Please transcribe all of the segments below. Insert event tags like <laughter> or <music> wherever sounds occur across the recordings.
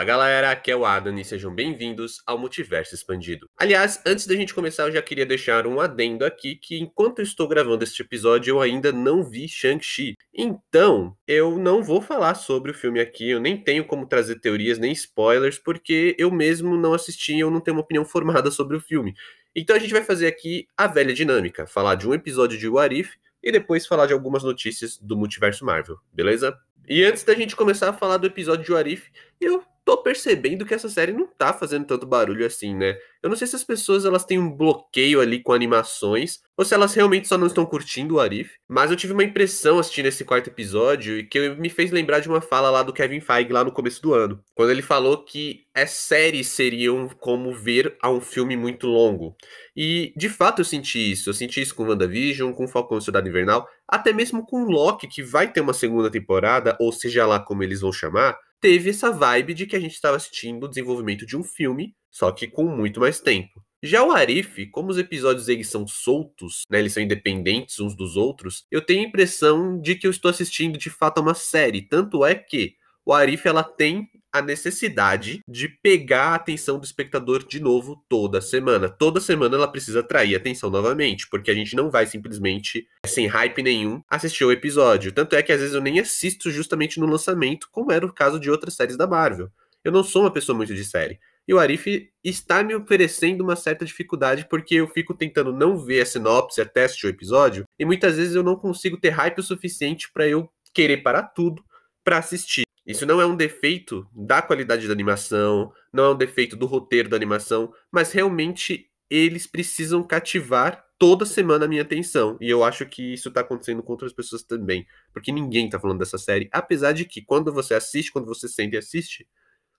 Fala galera, aqui é o Adam e sejam bem-vindos ao Multiverso Expandido. Aliás, antes da gente começar, eu já queria deixar um adendo aqui que enquanto estou gravando este episódio, eu ainda não vi Shang-Chi. Então, eu não vou falar sobre o filme aqui, eu nem tenho como trazer teorias nem spoilers, porque eu mesmo não assisti e eu não tenho uma opinião formada sobre o filme. Então a gente vai fazer aqui a velha dinâmica, falar de um episódio de What If e depois falar de algumas notícias do multiverso Marvel, beleza? E antes da gente começar a falar do episódio de What If, eu tô percebendo que essa série não tá fazendo tanto barulho assim, né? Eu não sei se as pessoas elas têm um bloqueio ali com animações ou se elas realmente só não estão curtindo o Arif, mas eu tive uma impressão assistindo esse quarto episódio e que me fez lembrar de uma fala lá do Kevin Feige lá no começo do ano, quando ele falou que as séries seriam como ver a um filme muito longo. E de fato eu senti isso, eu senti isso com WandaVision, com Falcão e Cidade Invernal, até mesmo com Loki, que vai ter uma segunda temporada, ou seja lá como eles vão chamar, teve essa vibe de que a gente estava assistindo o desenvolvimento de um filme, só que com muito mais tempo. Já o Arif, como os episódios eles são soltos, né, eles são independentes uns dos outros, eu tenho a impressão de que eu estou assistindo de fato a uma série. Tanto é que o Arif ela tem a necessidade de pegar a atenção do espectador de novo toda semana. Toda semana ela precisa atrair atenção novamente, porque a gente não vai simplesmente, sem hype nenhum, assistir o episódio. Tanto é que às vezes eu nem assisto justamente no lançamento, como era o caso de outras séries da Marvel. Eu não sou uma pessoa muito de série. E o Arif está me oferecendo uma certa dificuldade porque eu fico tentando não ver a sinopse até assistir o episódio e muitas vezes eu não consigo ter hype o suficiente para eu querer parar tudo para assistir. Isso não é um defeito da qualidade da animação, não é um defeito do roteiro da animação, mas realmente eles precisam cativar toda semana a minha atenção. E eu acho que isso tá acontecendo com outras pessoas também. Porque ninguém tá falando dessa série. Apesar de que quando você assiste, quando você sente e assiste,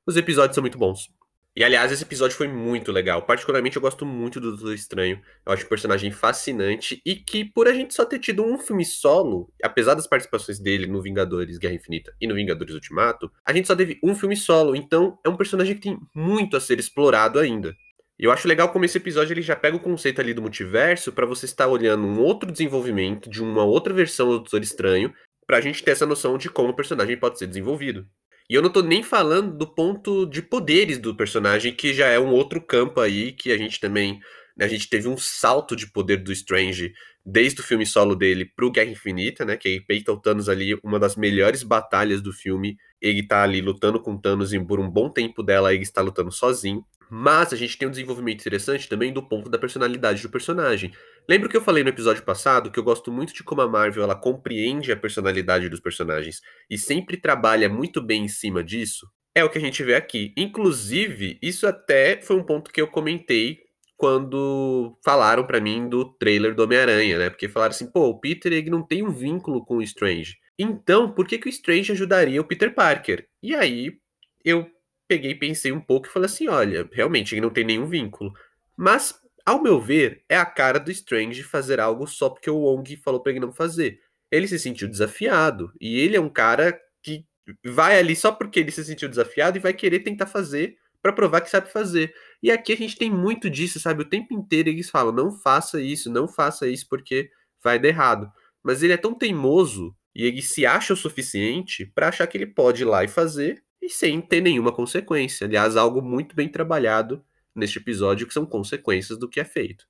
os episódios são muito bons. E aliás, esse episódio foi muito legal. Particularmente eu gosto muito do Doutor Estranho. Eu acho um personagem fascinante e que, por a gente só ter tido um filme solo, apesar das participações dele no Vingadores Guerra Infinita e no Vingadores Ultimato, a gente só teve um filme solo. Então é um personagem que tem muito a ser explorado ainda. E eu acho legal como esse episódio ele já pega o conceito ali do multiverso para você estar olhando um outro desenvolvimento de uma outra versão do Doutor Estranho, pra gente ter essa noção de como o personagem pode ser desenvolvido. E eu não tô nem falando do ponto de poderes do personagem, que já é um outro campo aí, que a gente também. Né, a gente teve um salto de poder do Strange desde o filme solo dele pro Guerra Infinita, né? Que ele peita o Thanos ali, uma das melhores batalhas do filme. Ele tá ali lutando com Thanos e por um bom tempo dela ele está lutando sozinho. Mas a gente tem um desenvolvimento interessante também do ponto da personalidade do personagem. Lembra que eu falei no episódio passado que eu gosto muito de como a Marvel ela compreende a personalidade dos personagens e sempre trabalha muito bem em cima disso? É o que a gente vê aqui. Inclusive, isso até foi um ponto que eu comentei quando falaram para mim do trailer do Homem-Aranha, né? Porque falaram assim, pô, o Peter ele não tem um vínculo com o Strange. Então, por que, que o Strange ajudaria o Peter Parker? E aí eu peguei, pensei um pouco e falei assim: olha, realmente ele não tem nenhum vínculo. Mas, ao meu ver, é a cara do Strange fazer algo só porque o Wong falou pra ele não fazer. Ele se sentiu desafiado. E ele é um cara que vai ali só porque ele se sentiu desafiado e vai querer tentar fazer para provar que sabe fazer. E aqui a gente tem muito disso, sabe? O tempo inteiro eles falam: não faça isso, não faça isso porque vai dar errado. Mas ele é tão teimoso e ele se acha o suficiente para achar que ele pode ir lá e fazer e sem ter nenhuma consequência. Aliás, algo muito bem trabalhado neste episódio, que são consequências do que é feito.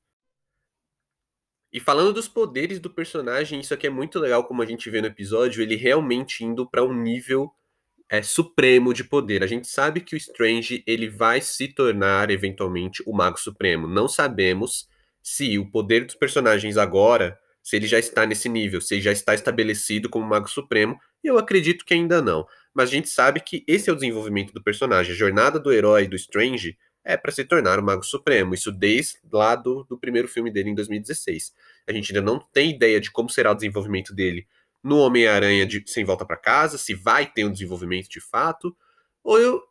E falando dos poderes do personagem, isso aqui é muito legal, como a gente vê no episódio, ele realmente indo para um nível é, supremo de poder. A gente sabe que o Strange ele vai se tornar eventualmente o Mago Supremo. Não sabemos se o poder dos personagens agora, se ele já está nesse nível, se ele já está estabelecido como Mago Supremo. Eu acredito que ainda não mas a gente sabe que esse é o desenvolvimento do personagem. A jornada do herói do Strange é para se tornar o Mago Supremo. Isso desde lá do, do primeiro filme dele em 2016. A gente ainda não tem ideia de como será o desenvolvimento dele no Homem-Aranha de Sem Volta para Casa, se vai ter um desenvolvimento de fato, ou eu...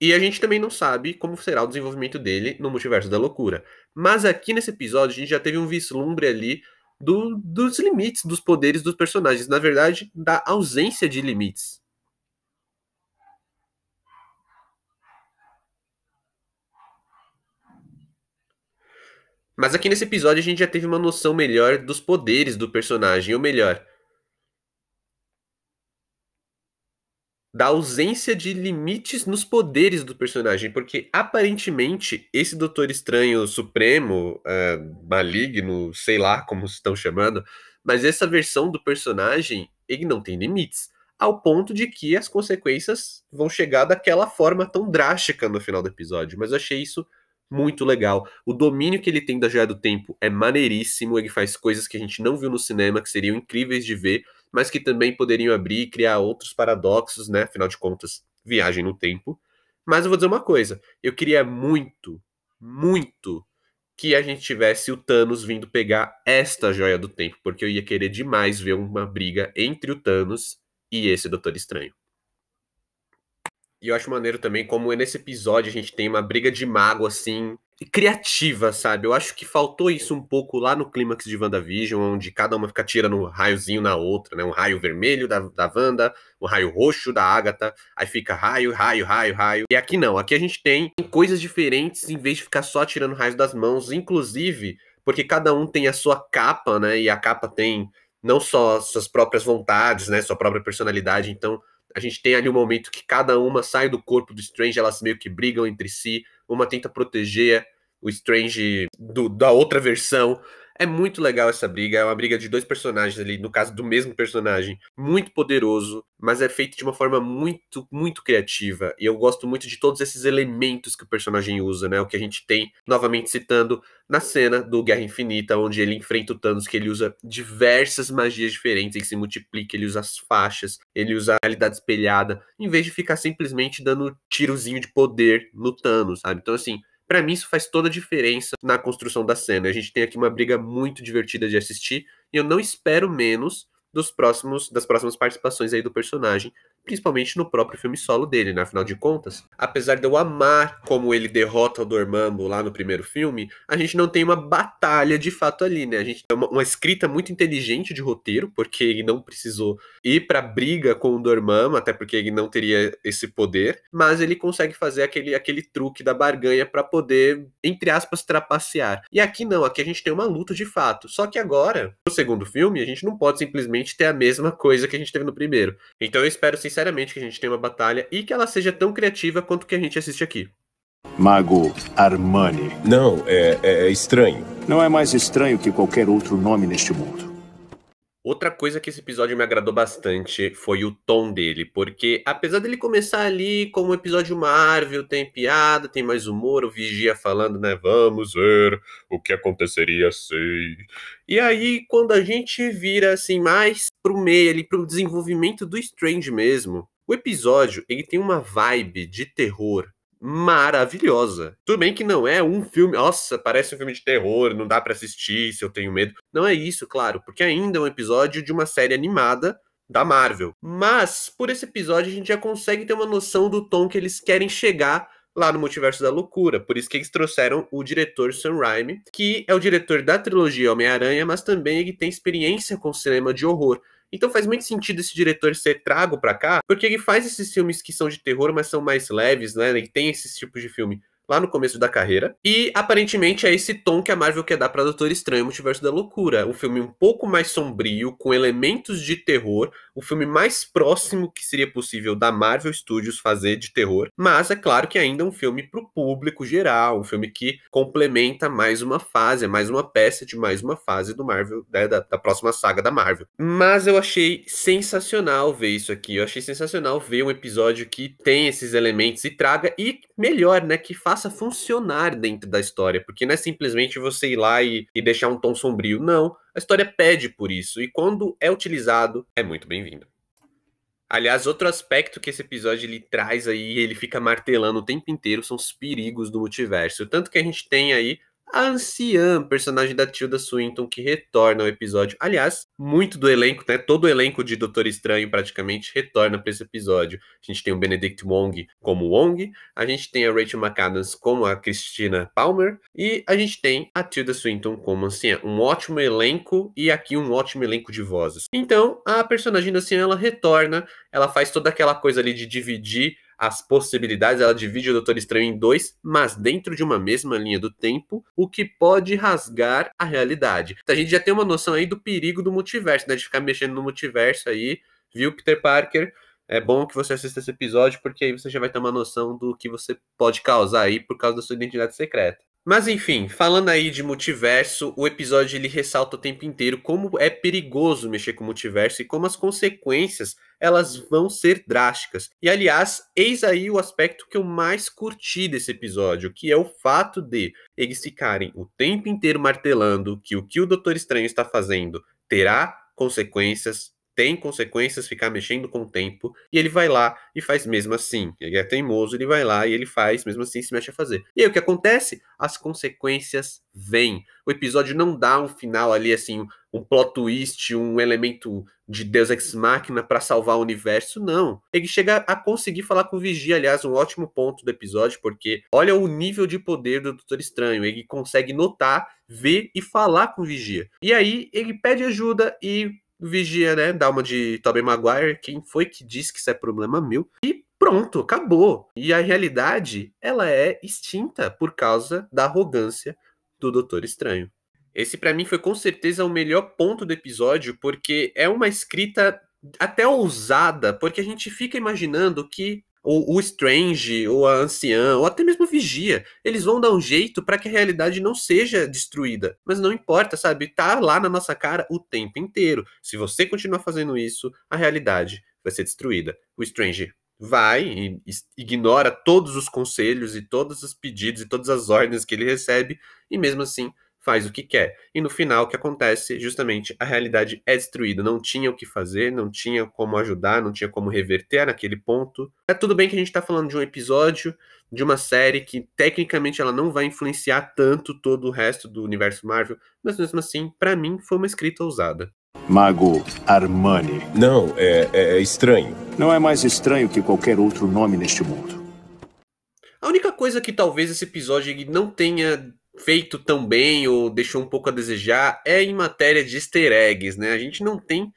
E a gente também não sabe como será o desenvolvimento dele no Multiverso da Loucura. Mas aqui nesse episódio a gente já teve um vislumbre ali do, dos limites dos poderes dos personagens, na verdade, da ausência de limites. Mas aqui nesse episódio a gente já teve uma noção melhor dos poderes do personagem, ou melhor, da ausência de limites nos poderes do personagem, porque aparentemente esse Doutor Estranho Supremo, uh, maligno, sei lá como estão chamando, mas essa versão do personagem, ele não tem limites, ao ponto de que as consequências vão chegar daquela forma tão drástica no final do episódio. Mas eu achei isso muito legal. O domínio que ele tem da Joia do Tempo é maneiríssimo, ele faz coisas que a gente não viu no cinema, que seriam incríveis de ver, mas que também poderiam abrir e criar outros paradoxos, né? Afinal de contas, viagem no tempo. Mas eu vou dizer uma coisa, eu queria muito, muito que a gente tivesse o Thanos vindo pegar esta joia do tempo, porque eu ia querer demais ver uma briga entre o Thanos e esse Doutor Estranho. E eu acho maneiro também como nesse episódio a gente tem uma briga de mago, assim, criativa, sabe? Eu acho que faltou isso um pouco lá no clímax de WandaVision, onde cada uma fica tirando um raiozinho na outra, né? Um raio vermelho da, da Wanda, um raio roxo da Agatha, aí fica raio, raio, raio, raio. E aqui não, aqui a gente tem coisas diferentes em vez de ficar só tirando raios das mãos, inclusive porque cada um tem a sua capa, né? E a capa tem não só suas próprias vontades, né? Sua própria personalidade, então a gente tem ali um momento que cada uma sai do corpo do Strange, elas meio que brigam entre si, uma tenta proteger o Strange do, da outra versão, é muito legal essa briga, é uma briga de dois personagens ali, no caso do mesmo personagem, muito poderoso, mas é feito de uma forma muito, muito criativa. E eu gosto muito de todos esses elementos que o personagem usa, né? O que a gente tem, novamente citando, na cena do Guerra Infinita, onde ele enfrenta o Thanos, que ele usa diversas magias diferentes, ele se multiplica, ele usa as faixas, ele usa a realidade espelhada, em vez de ficar simplesmente dando tirozinho de poder no Thanos, sabe? Então, assim, para mim, isso faz toda a diferença na construção da cena. A gente tem aqui uma briga muito divertida de assistir e eu não espero menos dos próximos das próximas participações aí do personagem, principalmente no próprio filme solo dele, né? Afinal de contas, apesar de eu amar como ele derrota o Dormammu lá no primeiro filme, a gente não tem uma batalha de fato ali, né? A gente tem uma, uma escrita muito inteligente de roteiro, porque ele não precisou ir pra briga com o Dormammu, até porque ele não teria esse poder, mas ele consegue fazer aquele, aquele truque da barganha para poder, entre aspas, trapacear. E aqui não, aqui a gente tem uma luta de fato. Só que agora, no segundo filme, a gente não pode simplesmente ter a mesma coisa que a gente teve no primeiro. Então eu espero, sinceramente, sinceramente que a gente tenha uma batalha e que ela seja tão criativa quanto que a gente assiste aqui. Mago Armani. Não, é, é, é estranho. Não é mais estranho que qualquer outro nome neste mundo. Outra coisa que esse episódio me agradou bastante foi o tom dele, porque apesar dele começar ali como um episódio Marvel, tem piada, tem mais humor, o Vigia falando, né, vamos ver o que aconteceria se... E aí, quando a gente vira, assim, mais pro meio ali, pro desenvolvimento do Strange mesmo, o episódio, ele tem uma vibe de terror maravilhosa. Tudo bem que não é um filme, nossa, parece um filme de terror, não dá para assistir se eu tenho medo. Não é isso, claro, porque ainda é um episódio de uma série animada da Marvel. Mas por esse episódio a gente já consegue ter uma noção do tom que eles querem chegar lá no Multiverso da Loucura. Por isso que eles trouxeram o diretor Sam Raimi, que é o diretor da trilogia Homem-Aranha, mas também ele tem experiência com cinema de horror. Então faz muito sentido esse diretor ser trago para cá, porque ele faz esses filmes que são de terror, mas são mais leves, né? Ele tem esses tipos de filme lá no começo da carreira. E aparentemente é esse tom que a Marvel quer dar para Doutor Estranho Multiverso da Loucura. Um filme um pouco mais sombrio, com elementos de terror, o filme mais próximo que seria possível da Marvel Studios fazer de terror. Mas é claro que ainda é um filme para o público geral, um filme que complementa mais uma fase, é mais uma peça de mais uma fase do Marvel, né, da, da próxima saga da Marvel. Mas eu achei sensacional ver isso aqui. Eu achei sensacional ver um episódio que tem esses elementos e traga, e melhor, né, que faça funcionar dentro da história, porque não é simplesmente você ir lá e, e deixar um tom sombrio. Não, história pede por isso, e quando é utilizado, é muito bem-vindo. Aliás, outro aspecto que esse episódio ele traz aí, ele fica martelando o tempo inteiro, são os perigos do multiverso. Tanto que a gente tem aí a anciã, personagem da Tilda Swinton, que retorna ao episódio. Aliás, muito do elenco, né? Todo o elenco de Doutor Estranho praticamente retorna para esse episódio. A gente tem o Benedict Wong como Wong, a gente tem a Rachel McAdams como a Christina Palmer e a gente tem a Tilda Swinton como anciã. Um ótimo elenco e aqui um ótimo elenco de vozes. Então, a personagem da anciã ela retorna, ela faz toda aquela coisa ali de dividir as possibilidades, ela divide o Doutor Estranho em dois, mas dentro de uma mesma linha do tempo, o que pode rasgar a realidade. Então a gente já tem uma noção aí do perigo do multiverso, né? De ficar mexendo no multiverso aí, viu, Peter Parker? é bom que você assista esse episódio, porque aí você já vai ter uma noção do que você pode causar aí por causa da sua identidade secreta. Mas enfim, falando aí de multiverso, o episódio ele ressalta o tempo inteiro como é perigoso mexer com o multiverso e como as consequências elas vão ser drásticas. E aliás, eis aí o aspecto que eu mais curti desse episódio, que é o fato de eles ficarem o tempo inteiro martelando que o que o Doutor Estranho está fazendo terá consequências tem consequências ficar mexendo com o tempo, e ele vai lá e faz mesmo assim. Ele é teimoso, ele vai lá e ele faz, mesmo assim se mexe a fazer. E aí o que acontece? As consequências vêm. O episódio não dá um final ali assim, um plot twist, um elemento de Deus Ex Machina para salvar o universo, não. Ele chega a conseguir falar com o Vigia, aliás, um ótimo ponto do episódio, porque olha o nível de poder do Doutor Estranho. Ele consegue notar, ver e falar com o Vigia. E aí ele pede ajuda e Vigia, né? Dá uma de Tobey Maguire. Quem foi que disse que isso é problema meu? E pronto, acabou. E a realidade, ela é extinta por causa da arrogância do Doutor Estranho. Esse para mim foi com certeza o melhor ponto do episódio, porque é uma escrita até ousada, porque a gente fica imaginando que o, o Strange, ou a Anciã, ou até mesmo Vigia, eles vão dar um jeito para que a realidade não seja destruída. Mas não importa, sabe? Tá lá na nossa cara o tempo inteiro. Se você continuar fazendo isso, a realidade vai ser destruída. O Strange vai e ignora todos os conselhos e todos os pedidos e todas as ordens que ele recebe, e mesmo assim faz o que quer. E no final, o que acontece? Justamente a realidade é destruída. Não tinha o que fazer, não tinha como ajudar, não tinha como reverter naquele ponto. É tudo bem que a gente está falando de um episódio, de uma série que tecnicamente ela não vai influenciar tanto todo o resto do universo Marvel, mas mesmo assim, para mim, foi uma escrita ousada. Mago Armani. Não, é, é, é estranho. Não é mais estranho que qualquer outro nome neste mundo. A única coisa que talvez esse episódio não tenha feito tão bem ou deixou um pouco a desejar é em matéria de easter eggs, né? A gente não tem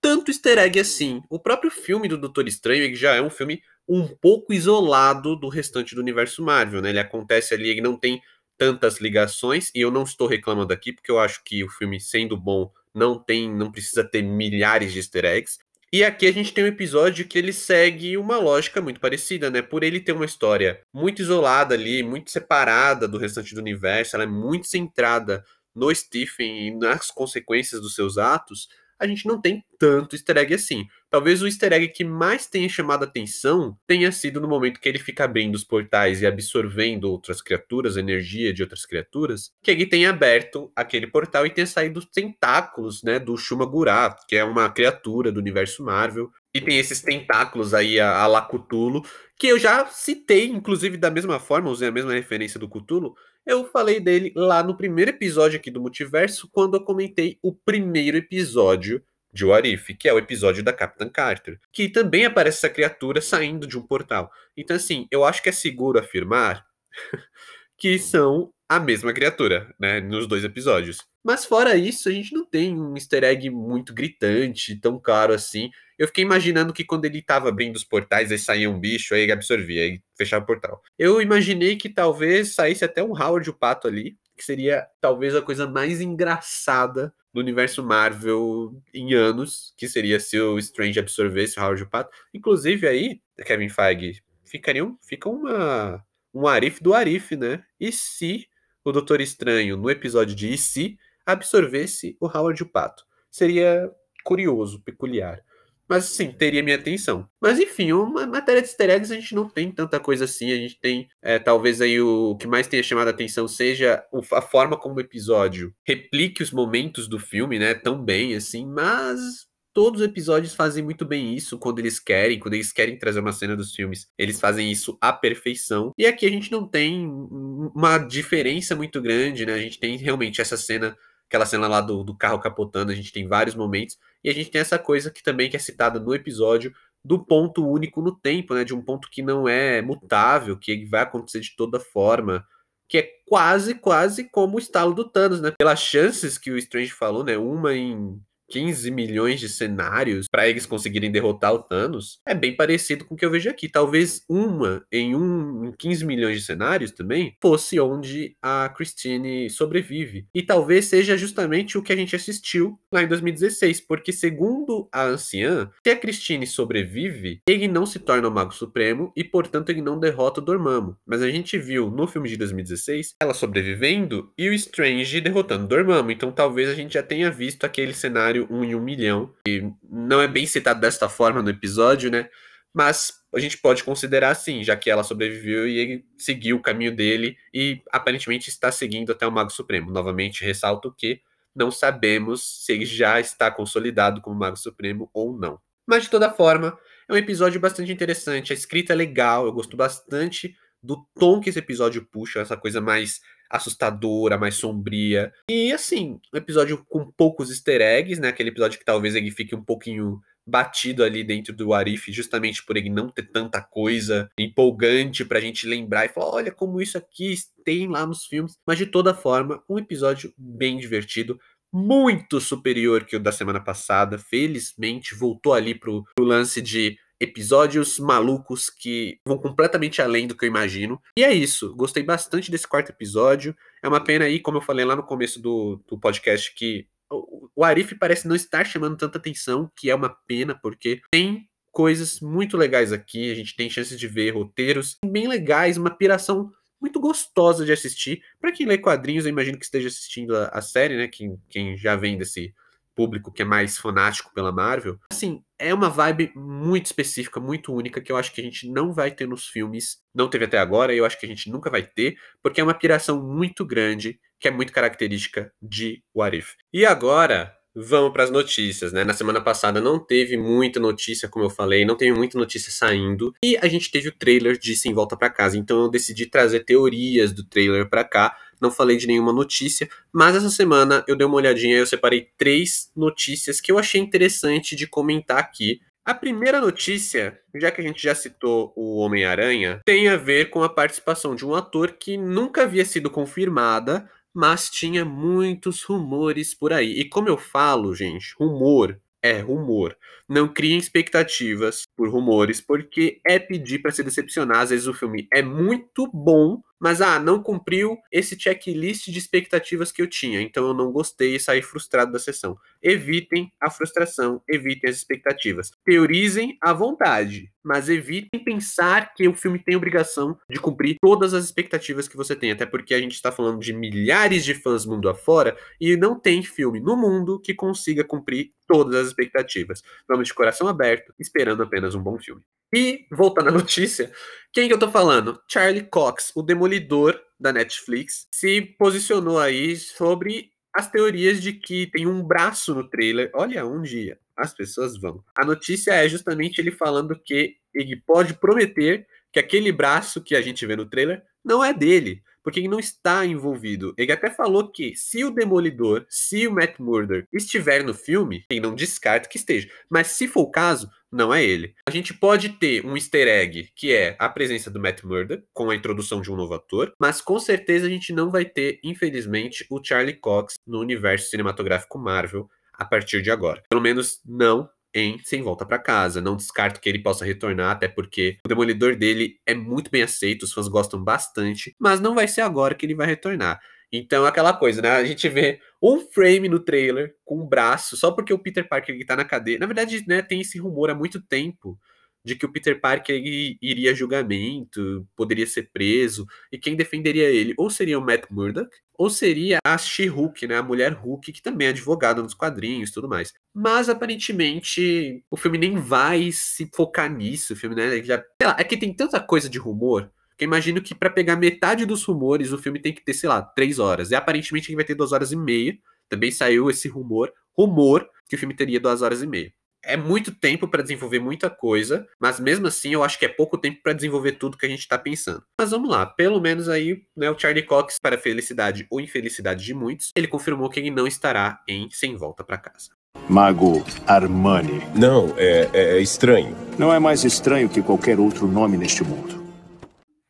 tanto easter egg assim. O próprio filme do Doutor Estranho já é um filme um pouco isolado do restante do universo Marvel, né? Ele acontece ali, ele não tem tantas ligações e eu não estou reclamando aqui porque eu acho que o filme sendo bom não tem, não precisa ter milhares de easter eggs. E aqui a gente tem um episódio que ele segue uma lógica muito parecida, né? Por ele ter uma história muito isolada ali, muito separada do restante do universo, ela é muito centrada no Stephen e nas consequências dos seus atos, a gente não tem tanto easter egg assim. Talvez o easter egg que mais tenha chamado atenção tenha sido no momento que ele fica abrindo os portais e absorvendo outras criaturas, energia de outras criaturas, que ele tenha aberto aquele portal e tenha saído os tentáculos, né, do Shumagura, que é uma criatura do universo Marvel, e tem esses tentáculos aí a, a la Cthulhu, que eu já citei, inclusive da mesma forma, usei a mesma referência do Cthulhu, eu falei dele lá no primeiro episódio aqui do Multiverso, quando eu comentei o primeiro episódio de Warif, que é o episódio da Capitã Carter, que também aparece essa criatura saindo de um portal. Então, assim, eu acho que é seguro afirmar <laughs> que são a mesma criatura, né, nos dois episódios. Mas fora isso, a gente não tem um easter egg muito gritante, tão claro assim. Eu fiquei imaginando que quando ele tava abrindo os portais, aí saía um bicho, aí absorvia, aí fechava o portal. Eu imaginei que talvez saísse até um Howard o Pato ali, que seria talvez a coisa mais engraçada do universo Marvel em anos, que seria se o Strange absorvesse o Howard o Pato. Inclusive aí, Kevin Feige, ficaria um, fica uma, um Arif do Arif, né? E se o Doutor Estranho, no episódio de E se, absorvesse o Howard o Pato? Seria curioso, peculiar. Mas sim, teria minha atenção. Mas enfim, uma matéria de easter eggs a gente não tem tanta coisa assim. A gente tem, é, talvez aí o, o que mais tenha chamado a atenção seja a forma como o episódio replique os momentos do filme, né? Tão bem assim, mas todos os episódios fazem muito bem isso quando eles querem, quando eles querem trazer uma cena dos filmes, eles fazem isso à perfeição. E aqui a gente não tem uma diferença muito grande, né? A gente tem realmente essa cena, aquela cena lá do, do carro capotando, a gente tem vários momentos, e a gente tem essa coisa que também que é citada no episódio do ponto único no tempo, né? De um ponto que não é mutável, que vai acontecer de toda forma, que é quase, quase como o estalo do Thanos, né? Pelas chances que o Strange falou, né? Uma em 15 milhões de cenários para eles conseguirem derrotar o Thanos, é bem parecido com o que eu vejo aqui. Talvez uma em um em 15 milhões de cenários também fosse onde a Christine sobrevive. E talvez seja justamente o que a gente assistiu lá em 2016, porque segundo a anciã, se a Christine sobrevive, ele não se torna o Mago Supremo e, portanto, ele não derrota o Dormammu. Mas a gente viu no filme de 2016 ela sobrevivendo e o Strange derrotando o Dormammu. Então talvez a gente já tenha visto aquele cenário 1 em 1 milhão. E não é bem citado desta forma no episódio, né? Mas a gente pode considerar assim, já que ela sobreviveu e ele seguiu o caminho dele e aparentemente está seguindo até o Mago Supremo. Novamente, ressalto que não sabemos se ele já está consolidado como Mago Supremo ou não. Mas de toda forma, é um episódio bastante interessante. A escrita é legal, eu gosto bastante do tom que esse episódio puxa, essa coisa mais assustadora, mais sombria. E assim, um episódio com poucos easter eggs, né? Aquele episódio que talvez ele fique um pouquinho batido ali dentro do Arif, justamente por ele não ter tanta coisa empolgante pra gente lembrar e falar: olha como isso aqui tem lá nos filmes. Mas de toda forma, um episódio bem divertido. Muito superior que o da semana passada. Felizmente voltou ali pro, pro lance de episódios malucos que vão completamente além do que eu imagino. E é isso. Gostei bastante desse quarto episódio. É uma pena aí, como eu falei lá no começo do, do podcast, que o, Arif parece não estar chamando tanta atenção, que é uma pena, porque tem coisas muito legais aqui. A gente tem chances de ver roteiros bem legais, uma piração muito gostosa de assistir. Para quem lê quadrinhos, eu imagino que esteja assistindo a, a série, né? Quem, quem já vem desse público que é mais fanático pela Marvel. Assim, é uma vibe muito específica, muito única, que eu acho que a gente não vai ter nos filmes, não teve até agora, e eu acho que a gente nunca vai ter, porque é uma piração muito grande, que é muito característica de What If. E agora, Vamos para as notícias, né? Na semana passada não teve muita notícia, como eu falei, não teve muita notícia saindo. E a gente teve o trailer de Sem Volta para Casa. Então eu decidi trazer teorias do trailer para cá. Não falei de nenhuma notícia, mas essa semana eu dei uma olhadinha e eu separei três notícias que eu achei interessante de comentar aqui. A primeira notícia, já que a gente já citou o Homem-Aranha, tem a ver com a participação de um ator que nunca havia sido confirmada, mas tinha muitos rumores por aí. E como eu falo, gente, rumor é rumor. Não criem expectativas por rumores, porque é pedir para se decepcionar. Às vezes o filme é muito bom, mas ah, não cumpriu esse checklist de expectativas que eu tinha, então eu não gostei e saí frustrado da sessão. Evitem a frustração, evitem as expectativas. Teorizem à vontade, mas evitem pensar que o filme tem obrigação de cumprir todas as expectativas que você tem, até porque a gente está falando de milhares de fãs mundo afora e não tem filme no mundo que consiga cumprir todas as expectativas. Vamos de coração aberto, esperando apenas um bom filme. E, voltando à <laughs> notícia, quem que eu tô falando? Charlie Cox, o demolidor da Netflix, se posicionou aí sobre as teorias de que tem um braço no trailer. Olha, um dia as pessoas vão. A notícia é justamente ele falando que ele pode prometer que aquele braço que a gente vê no trailer não é dele porque ele não está envolvido. Ele até falou que se o Demolidor, se o Matt Murder estiver no filme, ele não descarta que esteja. Mas se for o caso, não é ele. A gente pode ter um easter egg, que é a presença do Matt Murder, com a introdução de um novo ator, mas com certeza a gente não vai ter, infelizmente, o Charlie Cox no universo cinematográfico Marvel a partir de agora. Pelo menos não em Sem Volta para Casa. Não descarto que ele possa retornar, até porque o Demolidor dele é muito bem aceito, os fãs gostam bastante, mas não vai ser agora que ele vai retornar. Então, aquela coisa, né? A gente vê um frame no trailer com um braço, só porque o Peter Parker ele tá na cadeia. Na verdade, né, tem esse rumor há muito tempo de que o Peter Parker iria a julgamento, poderia ser preso, e quem defenderia ele ou seria o Matt Murdock, ou seria a She-Hulk, né, a mulher Hulk, que também é advogada nos quadrinhos e tudo mais. Mas aparentemente o filme nem vai se focar nisso, o filme, né, já, sei lá, é que tem tanta coisa de rumor, que eu imagino que para pegar metade dos rumores o filme tem que ter, sei lá, três horas, e aparentemente ele vai ter duas horas e meia, também saiu esse rumor, rumor que o filme teria duas horas e meia é muito tempo para desenvolver muita coisa, mas mesmo assim eu acho que é pouco tempo para desenvolver tudo que a gente está pensando. Mas vamos lá, pelo menos aí, né, o Charlie Cox, para a felicidade ou infelicidade de muitos, ele confirmou que ele não estará em Sem Volta para Casa. Mago Armani. Não, é, é, é estranho. Não é mais estranho que qualquer outro nome neste mundo.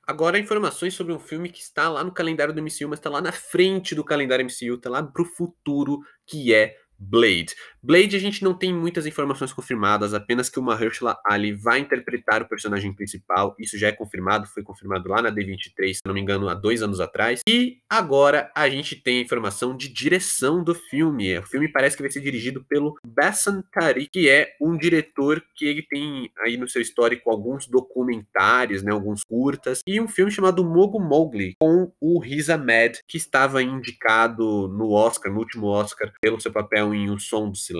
Agora, informações sobre um filme que está lá no calendário do MCU, mas está lá na frente do calendário MCU, está lá pro futuro, que é Blade. Blade a gente não tem muitas informações confirmadas, apenas que o Mahershala Ali vai interpretar o personagem principal. Isso já é confirmado, foi confirmado lá na D23, se não me engano, há dois anos atrás. E agora a gente tem a informação de direção do filme. O filme parece que vai ser dirigido pelo Bassan Tariq, que é um diretor que ele tem aí no seu histórico alguns documentários, né, alguns curtas, e um filme chamado Mogo Mowgli, com o Riz Ahmed, que estava indicado no Oscar, no último Oscar, pelo seu papel em O Som do Silêncio,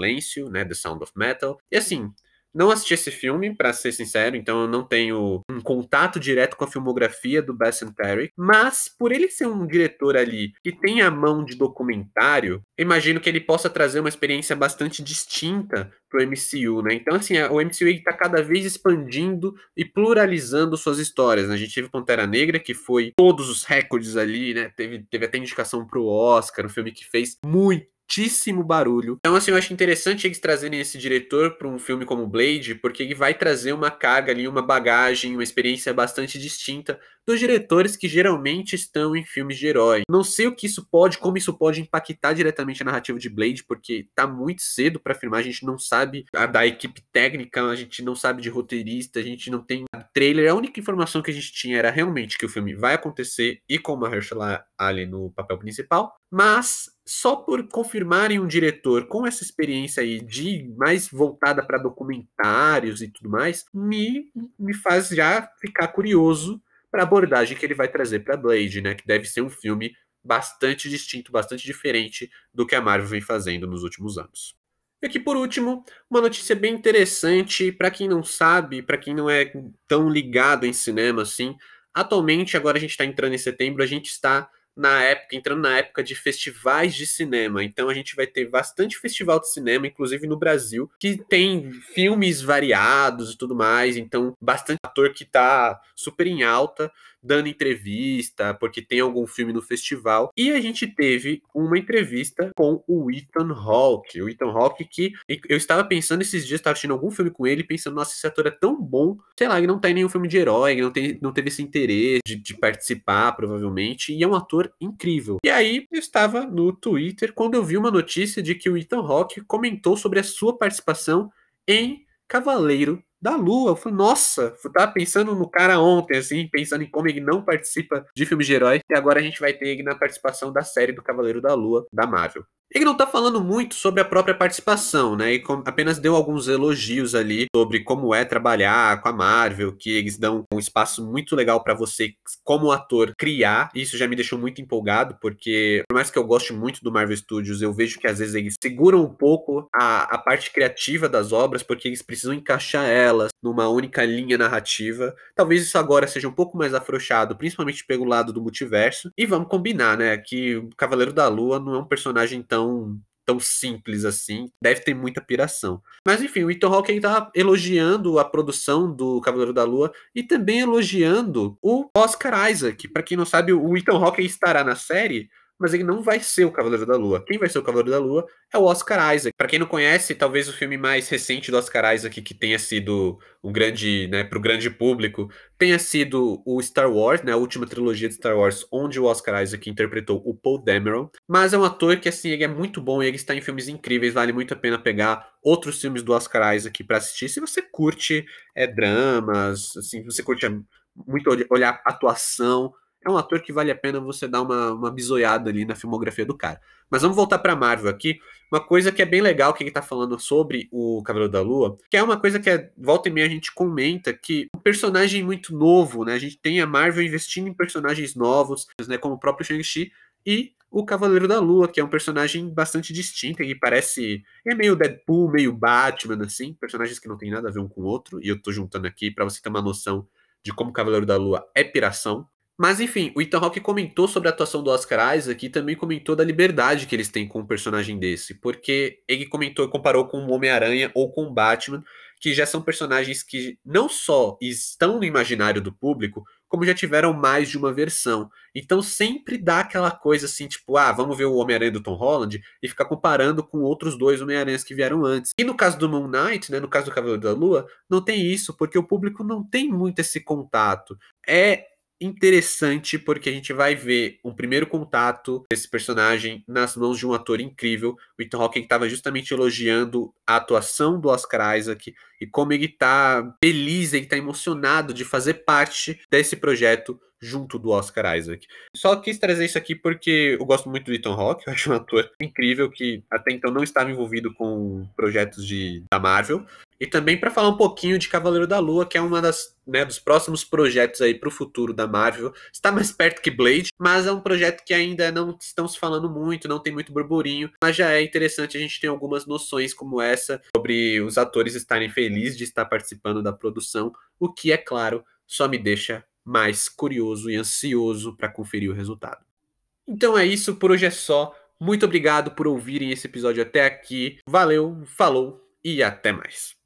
né, The Sound of Metal. E assim, não assisti esse filme, para ser sincero, então eu não tenho um contato direto com a filmografia do Bassan Terry, mas por ele ser um diretor ali que tem a mão de documentário, imagino que ele possa trazer uma experiência bastante distinta pro MCU, né? Então, assim, o MCU está cada vez expandindo e pluralizando suas histórias. Né? A gente teve Pantera Negra, que foi todos os recordes ali, né? Teve, teve até indicação pro Oscar, um filme que fez muito muitíssimo barulho. Então, assim, eu acho interessante eles trazerem esse diretor para um filme como Blade, porque ele vai trazer uma carga ali, uma bagagem, uma experiência bastante distinta dos diretores que geralmente estão em filmes de herói. Não sei o que isso pode, como isso pode impactar diretamente a narrativa de Blade, porque tá muito cedo para afirmar, a gente não sabe a da equipe técnica, a gente não sabe de roteirista, a gente não tem trailer. A única informação que a gente tinha era realmente que o filme vai acontecer e com a Herschel Ali no papel principal, mas só por confirmarem um diretor com essa experiência aí de mais voltada para documentários e tudo mais, me, me faz já ficar curioso para a abordagem que ele vai trazer para Blade, né? Que deve ser um filme bastante distinto, bastante diferente do que a Marvel vem fazendo nos últimos anos. E aqui por último, uma notícia bem interessante para quem não sabe, para quem não é tão ligado em cinema assim. Atualmente, agora a gente está entrando em setembro, a gente está na época, entrando na época de festivais de cinema. Então a gente vai ter bastante festival de cinema, inclusive no Brasil, que tem filmes variados e tudo mais. Então, bastante ator que tá super em alta dando entrevista, porque tem algum filme no festival. E a gente teve uma entrevista com o Ethan Hawke. O Ethan Hawke que eu estava pensando esses dias, estava assistindo algum filme com ele, pensando, nossa, esse ator é tão bom. Sei lá, ele não tá em nenhum filme de herói, ele não, tem, não teve esse interesse de, de participar, provavelmente. E é um ator incrível. E aí, eu estava no Twitter quando eu vi uma notícia de que o Ethan Hawke comentou sobre a sua participação em Cavaleiro da Lua. Eu falei, nossa, eu tava pensando no cara ontem, assim, pensando em como ele não participa de filmes de herói, e agora a gente vai ter ele na participação da série do Cavaleiro da Lua, da Marvel. Ele não tá falando muito sobre a própria participação, né? E apenas deu alguns elogios ali sobre como é trabalhar com a Marvel, que eles dão um espaço muito legal para você, como ator, criar. Isso já me deixou muito empolgado, porque por mais que eu goste muito do Marvel Studios, eu vejo que às vezes eles seguram um pouco a, a parte criativa das obras, porque eles precisam encaixar elas numa única linha narrativa. Talvez isso agora seja um pouco mais afrouxado, principalmente pelo lado do multiverso. E vamos combinar, né? Que o Cavaleiro da Lua não é um personagem tão tão tão simples assim, deve ter muita piração. Mas enfim, o Ethan Hawke tá elogiando a produção do Cavaleiro da Lua e também elogiando o Oscar Isaac. Para quem não sabe, o Ethan Hawke estará na série mas ele não vai ser o Cavaleiro da Lua. Quem vai ser o Cavaleiro da Lua é o Oscar Isaac. Para quem não conhece, talvez o filme mais recente do Oscar Isaac que tenha sido um grande, né, pro grande público, tenha sido o Star Wars, né, a última trilogia de Star Wars, onde o Oscar Isaac interpretou o Paul Dameron. Mas é um ator que assim, ele é muito bom, ele está em filmes incríveis, vale muito a pena pegar outros filmes do Oscar Isaac para assistir. Se você curte é dramas, assim, você curte muito olhar atuação, é um ator que vale a pena você dar uma, uma bisoiada ali na filmografia do cara. Mas vamos voltar pra Marvel aqui. Uma coisa que é bem legal que ele tá falando sobre o Cavaleiro da Lua, que é uma coisa que é, volta e meia a gente comenta que um personagem muito novo, né? A gente tem a Marvel investindo em personagens novos, né? Como o próprio Shang-Chi e o Cavaleiro da Lua, que é um personagem bastante distinto, e parece. É meio Deadpool, meio Batman, assim, personagens que não tem nada a ver um com o outro, e eu tô juntando aqui para você ter uma noção de como o Cavaleiro da Lua é piração. Mas enfim, o Ethan Hawke comentou sobre a atuação do Oscar Isaac e também comentou da liberdade que eles têm com um personagem desse, porque ele comentou e comparou com o Homem-Aranha ou com o Batman, que já são personagens que não só estão no imaginário do público, como já tiveram mais de uma versão. Então sempre dá aquela coisa assim, tipo, ah, vamos ver o Homem-Aranha do Tom Holland e ficar comparando com outros dois Homem-Aranhas que vieram antes. E no caso do Moon Knight, né, no caso do Cavaleiro da Lua, não tem isso, porque o público não tem muito esse contato. É interessante porque a gente vai ver um primeiro contato desse personagem nas mãos de um ator incrível. O Ethan Hawke estava justamente elogiando a atuação do Oscar Isaac e como ele está feliz, ele está emocionado de fazer parte desse projeto junto do Oscar Isaac. Só quis trazer isso aqui porque eu gosto muito do Ethan Hawke, <laughs> eu acho um ator incrível que até então não estava envolvido com projetos de, da Marvel. E também para falar um pouquinho de Cavaleiro da Lua, que é uma das né, dos próximos projetos aí para o futuro da Marvel. Está mais perto que Blade, mas é um projeto que ainda não estão se falando muito, não tem muito burburinho, mas já é interessante a gente ter algumas noções como essa sobre os atores estarem felizes de estar participando da produção, o que é claro só me deixa mais curioso e ansioso para conferir o resultado. Então é isso, por hoje é só. Muito obrigado por ouvirem esse episódio até aqui. Valeu, falou e até mais.